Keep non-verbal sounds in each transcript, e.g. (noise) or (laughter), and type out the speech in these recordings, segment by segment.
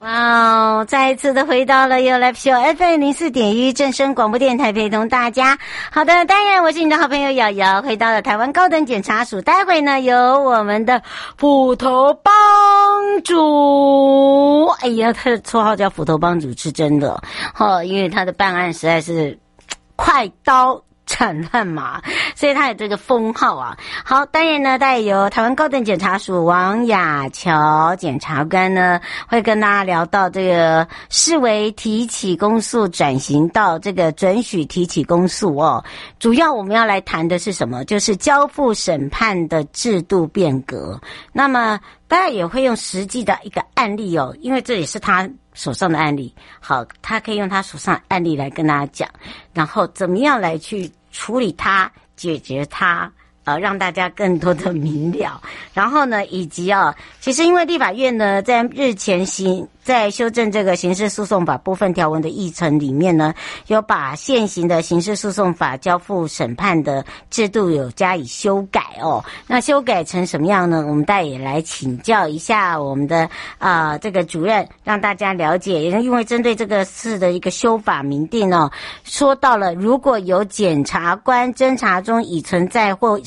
哇哦！再一次的回到了 You Live Show FM 零四点一正声广播电台，陪同大家。好的，当然我是你的好朋友瑶瑶，回到了台湾高等检察署。待会呢，有我们的斧头帮主。哎呀，他的绰号叫斧头帮主是真的，哦，因为他的办案实在是快刀。很乱嘛，所以他有这个封号啊。好，当然呢，带由台湾高等检察署王雅乔检察官呢，会跟大家聊到这个视为提起公诉转型到这个准许提起公诉哦。主要我们要来谈的是什么？就是交付审判的制度变革。那么，大家也会用实际的一个案例哦，因为这也是他手上的案例。好，他可以用他手上案例来跟大家讲，然后怎么样来去。处理它，解决它，呃，让大家更多的明了。然后呢，以及啊，其实因为立法院呢，在日前行。在修正这个刑事诉讼法部分条文的议程里面呢，有把现行的刑事诉讼法交付审判的制度有加以修改哦。那修改成什么样呢？我们大家也来请教一下我们的啊、呃、这个主任，让大家了解。因为针对这个事的一个修法明定哦，说到了如果有检察官侦查中已存在或。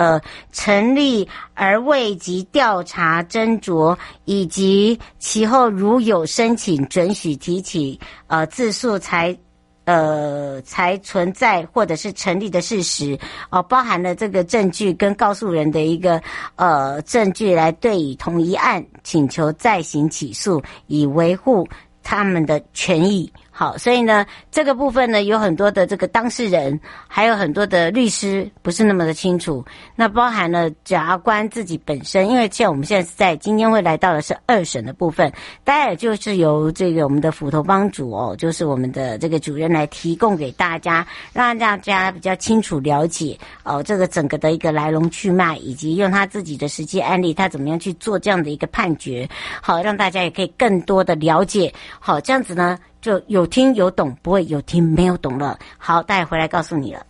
呃，成立而未及调查斟酌，以及其后如有申请准许提起呃自诉才呃才存在或者是成立的事实哦、包含了这个证据跟告诉人的一个呃证据来对以同一案请求再行起诉，以维护他们的权益。好，所以呢，这个部分呢，有很多的这个当事人，还有很多的律师不是那么的清楚。那包含了检察官自己本身，因为像我们现在是在今天会来到的是二审的部分，当然就是由这个我们的斧头帮主哦，就是我们的这个主任来提供给大家，让大家比较清楚了解哦，这个整个的一个来龙去脉，以及用他自己的实际案例，他怎么样去做这样的一个判决，好，让大家也可以更多的了解。好，这样子呢。就有听有懂，不会有听没有懂了。好，待会回来告诉你了。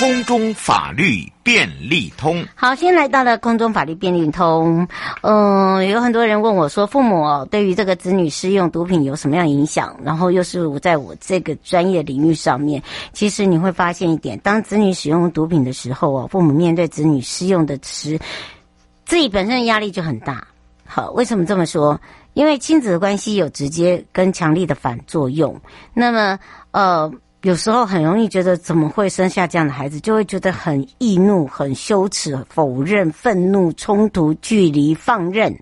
空中法律便利通。好，先来到了空中法律便利通。嗯，有很多人问我说，父母哦，对于这个子女使用毒品有什么样影响？然后又是我在我这个专业领域上面，其实你会发现一点，当子女使用毒品的时候哦，父母面对子女施用的时。自己本身的压力就很大，好，为什么这么说？因为亲子的关系有直接跟强力的反作用。那么，呃，有时候很容易觉得怎么会生下这样的孩子，就会觉得很易怒、很羞耻、否认、愤怒、冲突、距离、放任，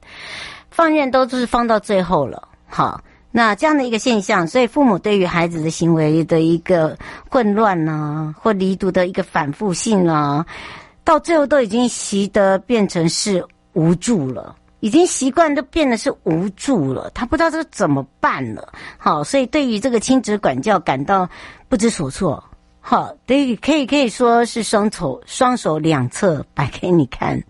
放任都是放到最后了。好，那这样的一个现象，所以父母对于孩子的行为的一个混乱啊，或离毒的一个反复性啊。到最后都已经习得变成是无助了，已经习惯都变得是无助了，他不知道这怎么办了。好，所以对于这个亲子管教感到不知所措。好，对，可以可以说是双手双手两侧摆给你看。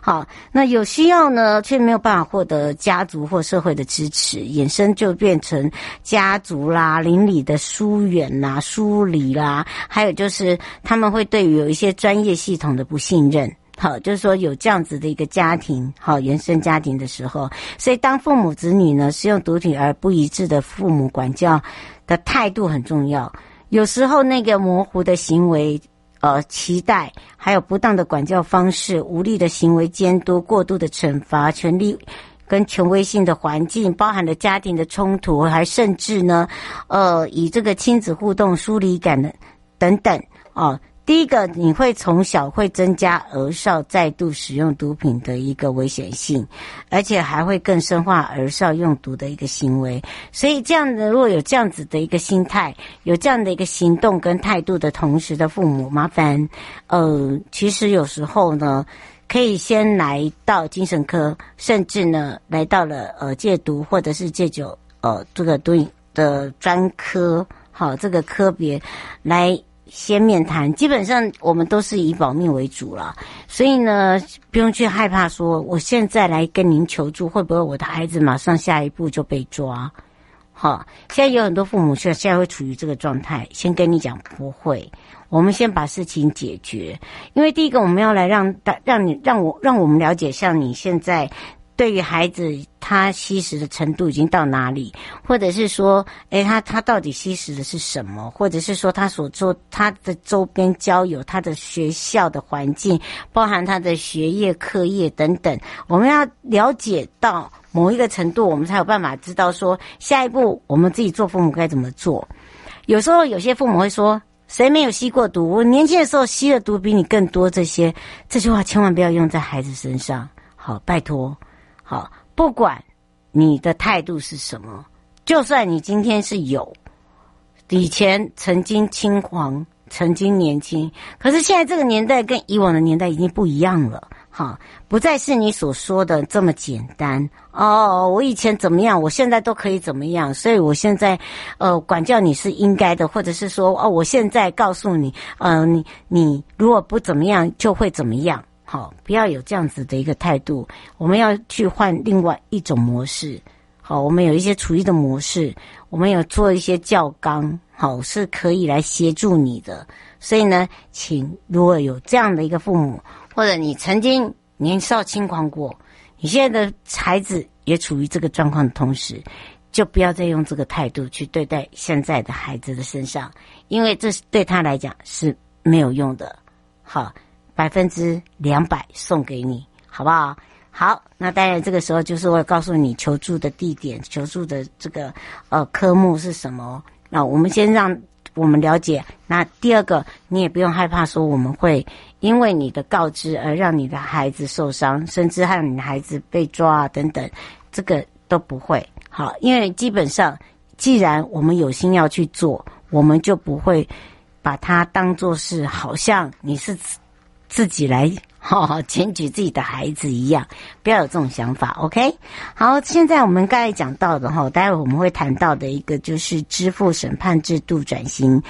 好，那有需要呢，却没有办法获得家族或社会的支持，衍生就变成家族啦、邻里的疏远啦、疏离啦，还有就是他们会对于有一些专业系统的不信任。好，就是说有这样子的一个家庭，好，原生家庭的时候，所以当父母子女呢是用毒品而不一致的父母管教的态度很重要。有时候那个模糊的行为，呃，期待，还有不当的管教方式，无力的行为监督，过度的惩罚，权力跟权威性的环境，包含了家庭的冲突，还甚至呢，呃，以这个亲子互动疏离感的等等，哦、第一个，你会从小会增加儿少再度使用毒品的一个危险性，而且还会更深化儿少用毒的一个行为。所以，这样的如果有这样子的一个心态，有这样的一个行动跟态度的同时的父母，麻烦，呃，其实有时候呢，可以先来到精神科，甚至呢来到了呃戒毒或者是戒酒呃这个对的专科，好这个科别来先面谈。基本上我们都是以保命为主了，所以呢不用去害怕说我现在来跟您求助，会不会我的孩子马上下一步就被抓？好，现在有很多父母现现在会处于这个状态，先跟你讲不会，我们先把事情解决。因为第一个，我们要来让大让你让我让我们了解，像你现在对于孩子他吸食的程度已经到哪里，或者是说，诶，他他到底吸食的是什么，或者是说他所做他的周边交友、他的学校的环境，包含他的学业、课业等等，我们要了解到。某一个程度，我们才有办法知道说下一步我们自己做父母该怎么做。有时候有些父母会说：“谁没有吸过毒？我年轻的时候吸的毒比你更多。”这些这句话千万不要用在孩子身上。好，拜托，好，不管你的态度是什么，就算你今天是有以前曾经轻狂，曾经年轻，可是现在这个年代跟以往的年代已经不一样了。好，不再是你所说的这么简单哦。我以前怎么样，我现在都可以怎么样，所以我现在，呃，管教你是应该的，或者是说，哦，我现在告诉你，呃，你你如果不怎么样，就会怎么样。好，不要有这样子的一个态度。我们要去换另外一种模式。好，我们有一些厨艺的模式，我们有做一些教纲，好，是可以来协助你的。所以呢，请如果有这样的一个父母。或者你曾经年少轻狂过，你现在的孩子也处于这个状况的同时，就不要再用这个态度去对待现在的孩子的身上，因为这是对他来讲是没有用的。好，百分之两百送给你，好不好？好，那当然这个时候就是我告诉你求助的地点、求助的这个呃科目是什么。那我们先让。我们了解，那第二个，你也不用害怕说我们会因为你的告知而让你的孩子受伤，甚至让你的孩子被抓啊等等，这个都不会。好，因为基本上，既然我们有心要去做，我们就不会把它当做是好像你是自己来。好好检举自己的孩子一样，不要有这种想法，OK？好，现在我们刚才讲到的哈，待会我们会谈到的一个就是支付审判制度转型。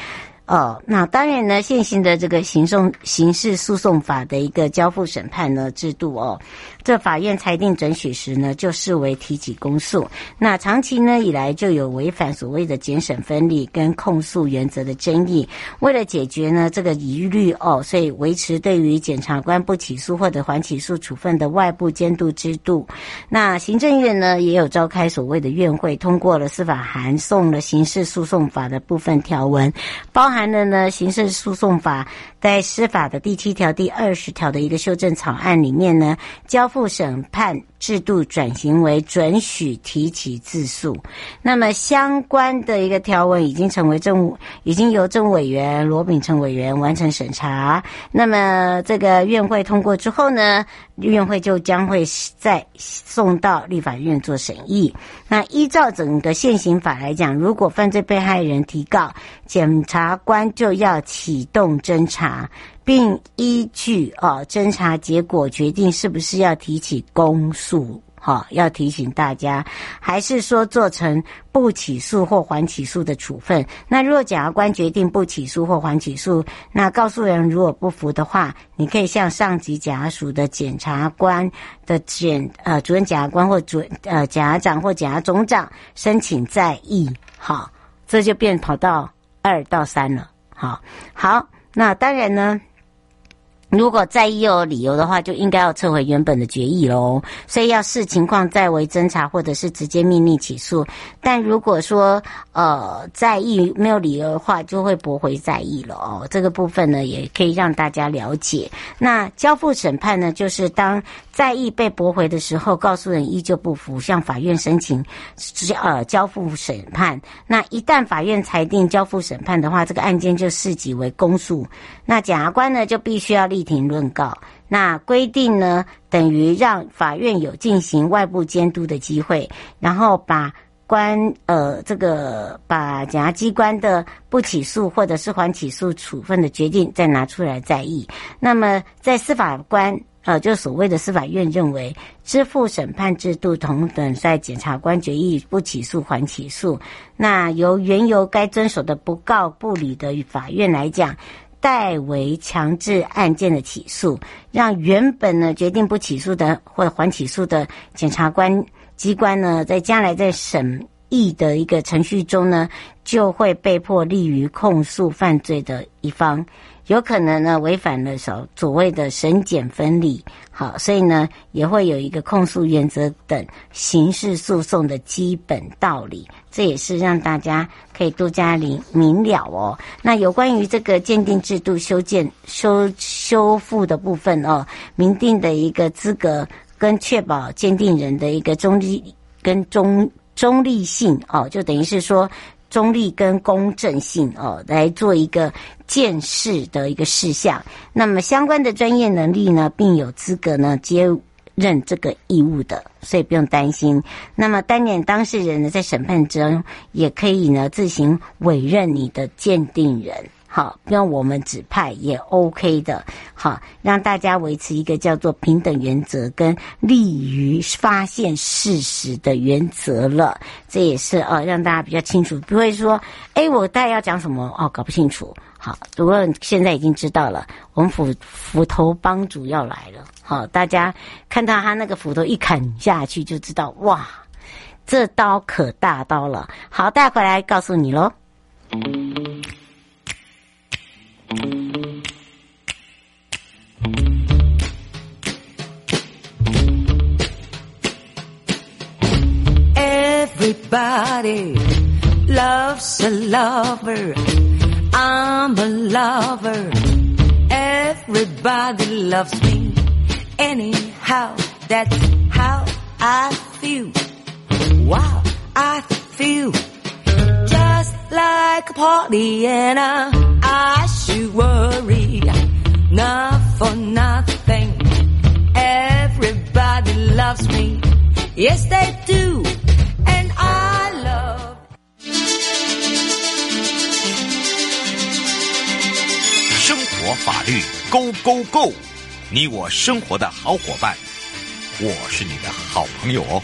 哦，那当然呢，现行的这个刑讼刑事诉讼法的一个交付审判呢制度哦，这法院裁定准许时呢，就视为提起公诉。那长期呢以来就有违反所谓的检审分立跟控诉原则的争议。为了解决呢这个疑虑哦，所以维持对于检察官不起诉或者缓起诉处分的外部监督制度。那行政院呢也有召开所谓的院会，通过了司法函送了刑事诉讼法的部分条文，包含。含了呢，刑事诉讼法在司法的第七条、第二十条的一个修正草案里面呢，交付审判制度转型为准许提起自诉。那么相关的一个条文已经成为政务，已经由政务委员罗秉成委员完成审查。那么这个院会通过之后呢，院会就将会再送到立法院做审议。那依照整个现行法来讲，如果犯罪被害人提告，检察官就要启动侦查，并依据哦侦查结果决定是不是要提起公诉。好，要提醒大家，还是说做成不起诉或缓起诉的处分？那如果检察官决定不起诉或缓起诉，那告诉人如果不服的话，你可以向上级检察署的检察官的检呃主任检察官或主呃检察长或检察总长申请再议。好，这就变跑到二到三了。好，好，那当然呢。如果再议有理由的话，就应该要撤回原本的决议喽。所以要视情况再为侦查，或者是直接命令起诉。但如果说呃再议没有理由的话，就会驳回再议了哦。这个部分呢，也可以让大家了解。那交付审判呢，就是当再议被驳回的时候，告诉人依旧不服，向法院申请呃交付审判。那一旦法院裁定交付审判的话，这个案件就视级为公诉。那检察官呢，就必须要立庭论告。那规定呢，等于让法院有进行外部监督的机会，然后把官呃这个把检察机关的不起诉或者是缓起诉处分的决定再拿出来再议。那么在司法官呃，就所谓的司法院认为，支付审判制度同等在检察官决议不起诉还起诉，那由原由该遵守的不告不理的法院来讲，代为强制案件的起诉，让原本呢决定不起诉的或还起诉的检察官机关呢，在将来在审议的一个程序中呢，就会被迫立于控诉犯罪的一方。有可能呢违反了所所谓的审检分离，好，所以呢也会有一个控诉原则等刑事诉讼的基本道理，这也是让大家可以多加明明了哦。那有关于这个鉴定制度修建修修复的部分哦，明定的一个资格跟确保鉴定人的一个中立跟中中立性哦，就等于是说。中立跟公正性哦，来做一个鉴识的一个事项。那么相关的专业能力呢，并有资格呢接任这个义务的，所以不用担心。那么担任当事人呢，在审判中也可以呢自行委任你的鉴定人。好，不用我们指派也 OK 的。好，让大家维持一个叫做平等原则跟利于发现事实的原则了。这也是呃、让大家比较清楚，不会说，哎，我大概要讲什么哦，搞不清楚。好，不过现在已经知道了，我们斧斧头帮主要来了。好，大家看到他那个斧头一砍下去，就知道哇，这刀可大刀了。好，带回来告诉你喽。Everybody loves a lover. I'm a lover. Everybody loves me. anyhow. That's how I feel. Wow, I feel just like a party and I, I should worry. Not for nothing. Everybody loves me. Yes, they do. And I love. Go, go, go. 你我生活的好伙伴，我是你的好朋友哦。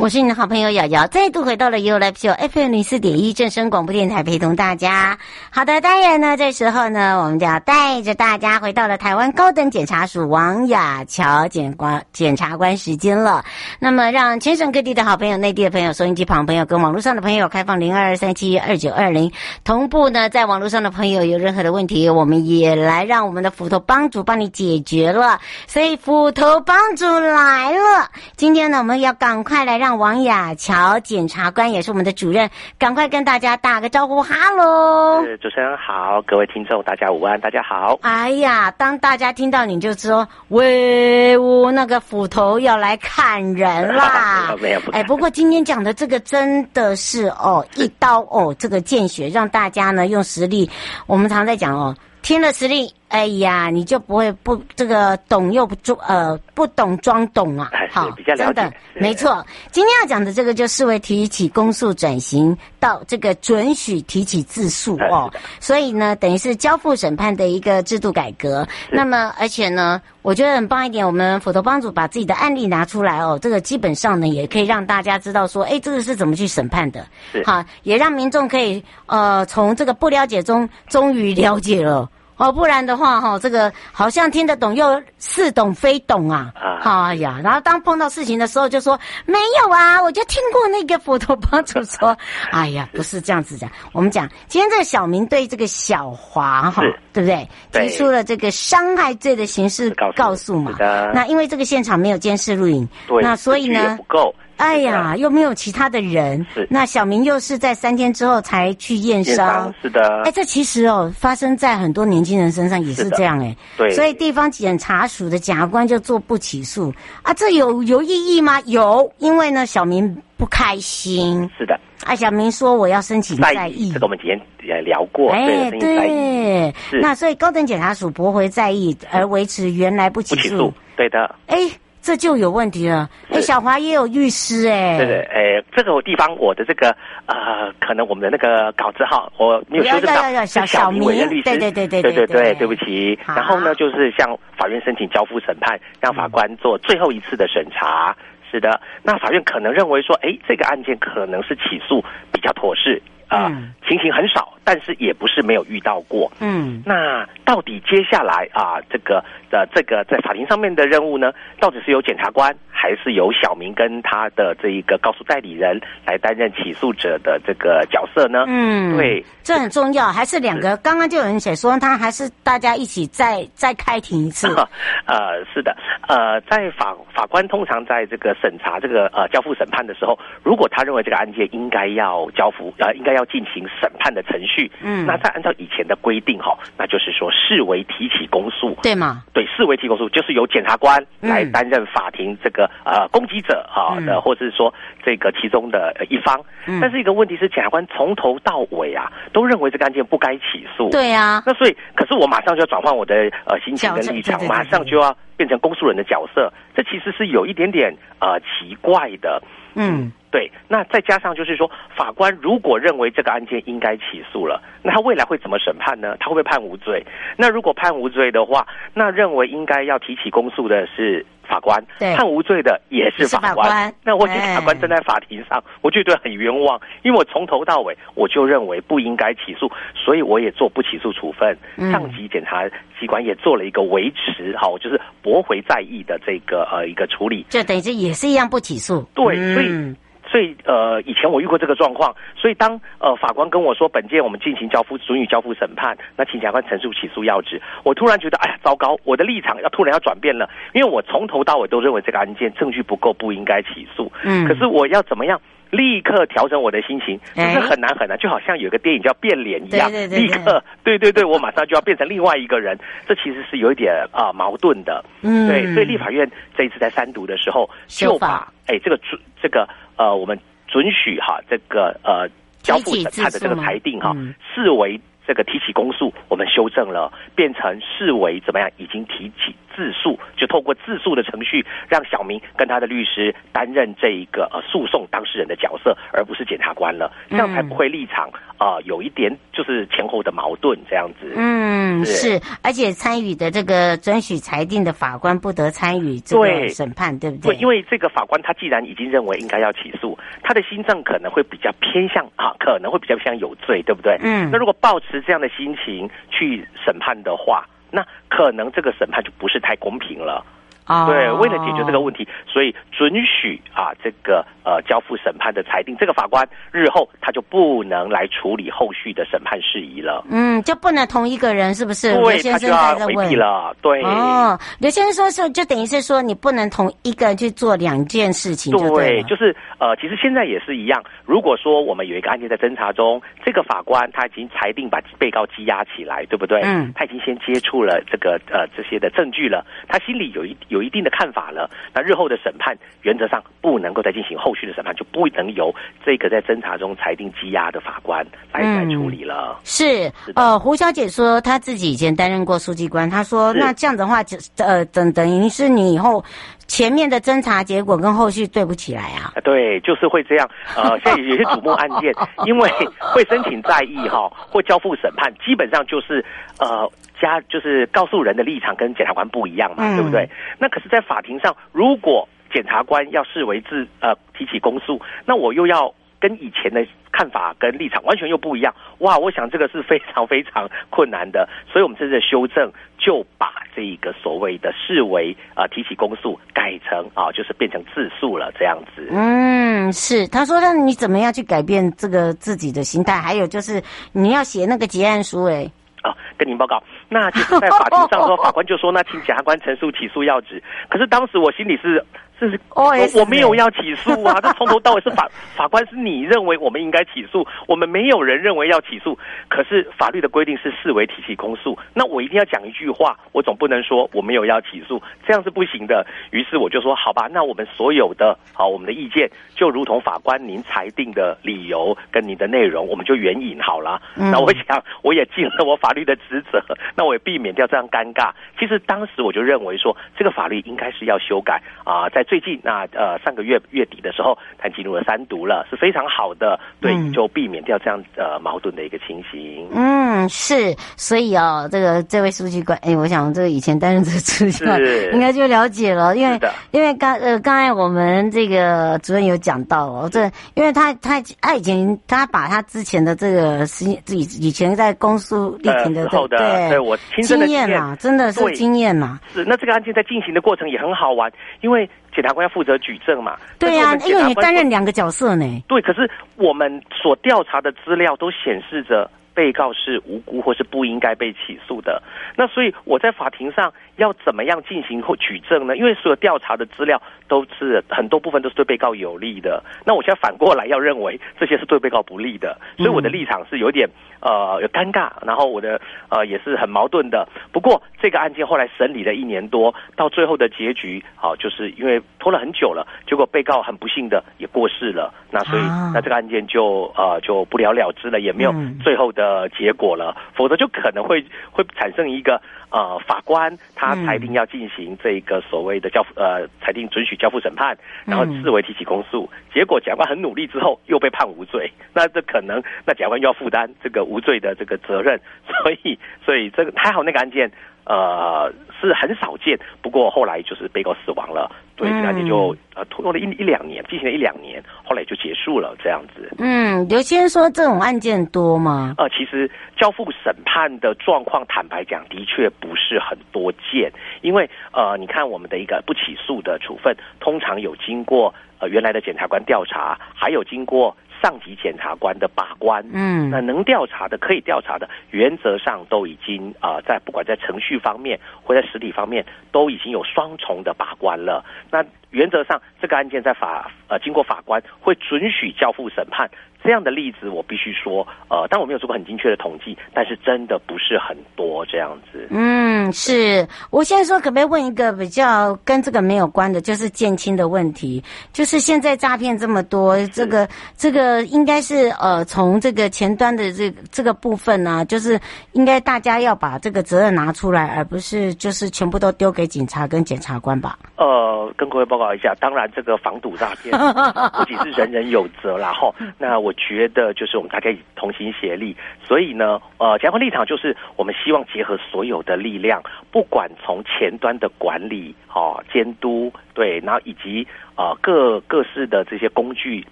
我是你的好朋友瑶瑶，再度回到了 ufo FM 零四点一正声广播电台，陪同大家。好的，当然呢，这时候呢，我们就要带着大家回到了台湾高等检察署王雅乔检官检察官时间了。那么，让全省各地的好朋友、内地的朋友、收音机旁朋友跟网络上的朋友开放零二二三七二九二零，同步呢，在网络上的朋友有任何的问题，我们也来让我们的斧头帮主帮你解决了。所以，斧头帮主来了。今天呢，我们要赶快来让。王雅乔检察官也是我们的主任，赶快跟大家打个招呼，哈喽！主持人好，各位听众大家午安，大家好。哎呀，当大家听到你就说，威武，那个斧头要来砍人 (laughs) 啦！没有，哎，不过今天讲的这个真的是哦，一刀哦，这个见血，让大家呢用实力。我们常在讲哦，听了实力。哎呀，你就不会不这个懂又不装呃不懂装懂啊？好，真的没错。今天要讲的这个就视为提起公诉转型到这个准许提起自诉哦，所以呢，等于是交付审判的一个制度改革。那么，而且呢，我觉得很棒一点，我们斧头帮主把自己的案例拿出来哦，这个基本上呢，也可以让大家知道说，哎，这个是怎么去审判的，好，也让民众可以呃从这个不了解中终于了解了。哦，不然的话，哈，这个好像听得懂又似懂非懂啊！啊，哎呀，然后当碰到事情的时候，就说没有啊，我就听过那个佛陀帮主说，(laughs) 哎呀，不是这样子讲。我们讲今天这个小明对这个小华哈，对不对？提出了这个伤害罪的形式告诉嘛。那因为这个现场没有监视录影，那所以呢？不够。哎呀，又没有其他的人，是那小明又是在三天之后才去验伤，是的。哎，这其实哦，发生在很多年轻人身上也是这样哎。对。所以地方检察署的检察官就做不起诉啊，这有有意义吗？有，因为呢，小明不开心。是的。哎，小明说我要申请再议，这个我们之前也聊过。哎，对。那所以高等检察署驳回再议而维持原来不起诉。对的。哎。这就有问题了。哎，小华也有律师哎。对对，哎，这个地方我的这个呃，可能我们的那个稿子哈，我没有修正到。小小明律师，对对对对对对对，对不起。然后呢，就是向法院申请交付审判，让法官做最后一次的审查。是的，那法院可能认为说，哎，这个案件可能是起诉比较妥适。啊、呃，情形很少，但是也不是没有遇到过。嗯，那到底接下来啊，这个的这个在法庭上面的任务呢，到底是由检察官，还是由小明跟他的这一个告诉代理人来担任起诉者的这个角色呢？嗯，对，这很重要。还是两个？刚刚就有人写说，他还是大家一起再再开庭一次。(laughs) 呃，是的，呃，在法法官通常在这个审查这个呃交付审判的时候，如果他认为这个案件应该要交付，呃，应该要。要进行审判的程序，嗯，那再按照以前的规定哈，那就是说视为提起公诉，对吗？对，视为提公诉，就是由检察官来担任法庭这个、嗯、呃攻击者哈的，嗯、或者是说这个其中的一方。嗯、但是一个问题是，检察官从头到尾啊，都认为这个案件不该起诉。对呀、啊，那所以，可是我马上就要转换我的呃心情跟立场，马上就要变成公诉人的角色，这其实是有一点点呃奇怪的。嗯。对，那再加上就是说，法官如果认为这个案件应该起诉了，那他未来会怎么审判呢？他会不会判无罪？那如果判无罪的话，那认为应该要提起公诉的是法官，判无罪的也是法官。法官那我觉得法官站在法庭上，我就觉得很冤枉，因为我从头到尾我就认为不应该起诉，所以我也做不起诉处分。嗯、上级检察机关也做了一个维持，好，就是驳回在意的这个呃一个处理，就等于是也是一样不起诉。对，所以。嗯所以，呃，以前我遇过这个状况。所以当，呃法官跟我说本件我们进行交付，准予交付审判，那请检察官陈述起诉要旨。我突然觉得，哎呀，糟糕，我的立场要突然要转变了，因为我从头到尾都认为这个案件证据不够，不应该起诉。嗯。可是我要怎么样立刻调整我的心情？这是很难很难，就好像有个电影叫变脸一样，立刻，(laughs) 对对对，我马上就要变成另外一个人。(laughs) 这其实是有一点啊、呃、矛盾的。嗯。对，所以立法院这一次在三读的时候，就把哎这个准这个。呃，我们准许哈这个呃交付审判的这个裁定哈，视为这个提起公诉，我们修正了，变成视为怎么样，已经提起。自诉就透过自诉的程序，让小明跟他的律师担任这一个呃诉讼当事人的角色，而不是检察官了，这样才不会立场啊、呃、有一点就是前后的矛盾这样子。嗯，是，而且参与的这个准许裁定的法官不得参与这个审判，对，对不对？对，因为这个法官他既然已经认为应该要起诉，他的心脏可能会比较偏向啊，可能会比较偏向有罪，对不对？嗯，那如果抱持这样的心情去审判的话。那可能这个审判就不是太公平了。Oh. 对，为了解决这个问题，所以准许啊这个呃交付审判的裁定，这个法官日后他就不能来处理后续的审判事宜了。嗯，就不能同一个人，是不是？对，他就要回避了。对。哦，刘先生说是，就等于是说，你不能同一个人去做两件事情对。对，就是呃，其实现在也是一样。如果说我们有一个案件在侦查中，这个法官他已经裁定把被告羁押起来，对不对？嗯。他已经先接触了这个呃这些的证据了，他心里有一有。有一定的看法了，那日后的审判原则上不能够再进行后续的审判，就不能由这个在侦查中裁定羁押的法官来来处理了。嗯、是，是呃，胡小姐说她自己以前担任过书记官，她说那这样的话，就呃等等于是你以后前面的侦查结果跟后续对不起来啊？对，就是会这样。呃，(laughs) 现在有些瞩目案件，因为会申请再议哈，或交付审判，基本上就是呃。加就是告诉人的立场跟检察官不一样嘛，嗯、对不对？那可是，在法庭上，如果检察官要视为自呃提起公诉，那我又要跟以前的看法跟立场完全又不一样，哇！我想这个是非常非常困难的，所以我们这次的修正就把这一个所谓的视为啊、呃、提起公诉改成啊、呃、就是变成自诉了这样子。嗯，是。他说，让你怎么样去改变这个自己的心态？还有就是你要写那个结案书，哎。啊，跟您报告，那就是在法庭上说，(laughs) 法官就说，那请检察官陈述起诉要旨。可是当时我心里是这是我我没有要起诉啊，这从头到尾是法 (laughs) 法官是你认为我们应该起诉，我们没有人认为要起诉。可是法律的规定是视为提起公诉，那我一定要讲一句话，我总不能说我没有要起诉，这样是不行的。于是我就说好吧，那我们所有的好我们的意见就如同法官您裁定的理由跟您的内容，我们就援引好了。那我想我也尽了我法律的职责，那我也避免掉这样尴尬。其实当时我就认为说这个法律应该是要修改啊，在。最近那呃上个月月底的时候，他进入了三读了，是非常好的，对，就避免掉这样呃矛盾的一个情形。嗯，是，所以哦，这个这位书记官，哎，我想这个以前担任这个书记官，应该就了解了，因为因为刚呃刚才我们这个主任有讲到哦，这因为他他他以前他把他之前的这个是以以前在公诉力挺的对对，对我亲身的经验嘛，真的是经验嘛。是，那这个案件在进行的过程也很好玩，因为。检察官要负责举证嘛？对呀、啊，因为你担任两个角色呢。对，可是我们所调查的资料都显示着被告是无辜或是不应该被起诉的。那所以我在法庭上要怎么样进行或举证呢？因为所有调查的资料都是很多部分都是对被告有利的。那我现在反过来要认为这些是对被告不利的，所以我的立场是有点。呃，有尴尬，然后我的呃也是很矛盾的。不过这个案件后来审理了一年多，到最后的结局，好、呃，就是因为拖了很久了，结果被告很不幸的也过世了。那所以、啊、那这个案件就呃就不了了之了，也没有最后的结果了。嗯、否则就可能会会产生一个呃法官他裁定要进行这个所谓的交付呃裁定准许交付审判，然后视为提起公诉，结果检察官很努力之后又被判无罪，那这可能那检察官又要负担这个。无罪的这个责任，所以所以这个还好，那个案件呃是很少见。不过后来就是被告死亡了，对，这个案件就呃拖了一一两年，进行了一两年，后来就结束了这样子。嗯，刘先生说这种案件多吗？呃，其实交付审判的状况，坦白讲，的确不是很多见。因为呃，你看我们的一个不起诉的处分，通常有经过呃原来的检察官调查，还有经过。上级检察官的把关，嗯，那能调查的、可以调查的，原则上都已经啊、呃，在不管在程序方面或在实体方面，都已经有双重的把关了。那原则上，这个案件在法呃经过法官会准许交付审判。这样的例子我必须说，呃，但我没有做过很精确的统计，但是真的不是很多这样子。嗯，是。我现在说，可不可以问一个比较跟这个没有关的，就是减轻的问题？就是现在诈骗这么多，这个这个应该是呃，从这个前端的这个、这个部分呢、啊，就是应该大家要把这个责任拿出来，而不是就是全部都丢给警察跟检察官吧？呃，跟各位报告一下，当然这个防堵诈骗 (laughs) 不仅是人人有责，然后那我。我觉得就是我们大家以同心协力，所以呢，呃，检察官立场就是我们希望结合所有的力量，不管从前端的管理、哦监督，对，然后以及呃各各式的这些工具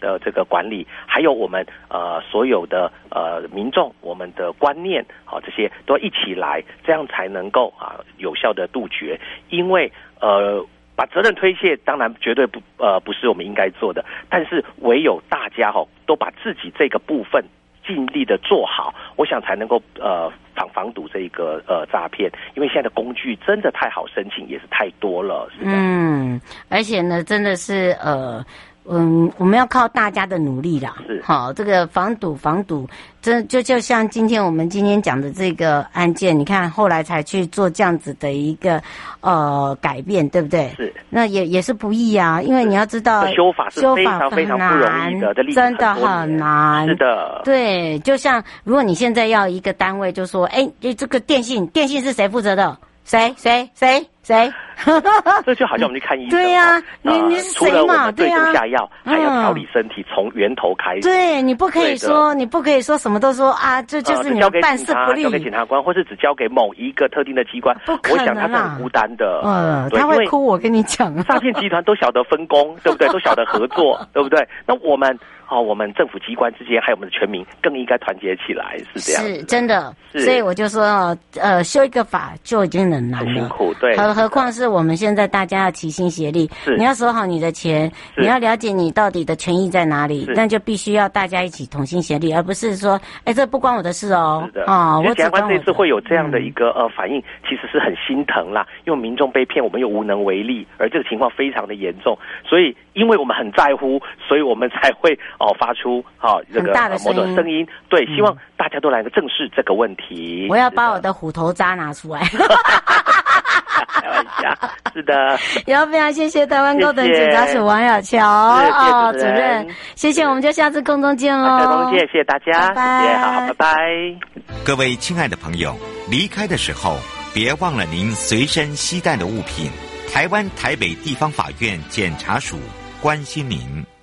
的这个管理，还有我们呃所有的呃民众，我们的观念，好、这些都要一起来，这样才能够啊有效的杜绝，因为呃。把责任推卸，当然绝对不呃不是我们应该做的，但是唯有大家哈、哦、都把自己这个部分尽力的做好，我想才能够呃防防堵这个呃诈骗，因为现在的工具真的太好申请，也是太多了。是嗯，而且呢，真的是呃。嗯，我们要靠大家的努力啦。是，好，这个防堵防堵，这就就像今天我们今天讲的这个案件，你看后来才去做这样子的一个呃改变，对不对？是，那也也是不易啊，因为你要知道修法是非常非常不容易的，真的很难。是的，对，就像如果你现在要一个单位，就说，哎，这个电信，电信是谁负责的？谁谁谁谁？(laughs) 这就好像我们去看医生，对呀，你你是谁嘛？对呀，下药还要调理身体，从源头开始。对，你不可以说，你不可以说什么都说啊，这就是你办事不力，交给检察官，或是只交给某一个特定的机关。不可能啊！我想他是很孤单的，嗯，他会哭。我跟你讲，诈骗集团都晓得分工，对不对？都晓得合作，(laughs) 对不对？那我们哦，我们政府机关之间还有我们的全民更应该团结起来，是这样。是真的，是。所以我就说，呃，修一个法就已经很难了，很辛苦，对。何何况是我们现在大家要齐心协力，是。你要守好你的钱，你要了解你到底的权益在哪里，那就必须要大家一起同心协力，而不是说，哎，这不关我的事哦。是的。啊，我检察官这次会有这样的一个呃反应，其实是很心疼啦，因为民众被骗，我们又无能为力，而这个情况非常的严重，所以因为我们很在乎，所以我们才会哦发出好这个某种声音，对，希望大家都来个正视这个问题。我要把我的虎头渣拿出来。开玩笑，是的。也 (laughs) 要非常谢谢台湾高等检察署王小乔哦主任，谢谢，我们就下次空中见喽。空中见，谢谢大家，拜拜，好，拜拜。各位亲爱的朋友，离开的时候别忘了您随身携带的物品。台湾台北地方法院检察署关心您。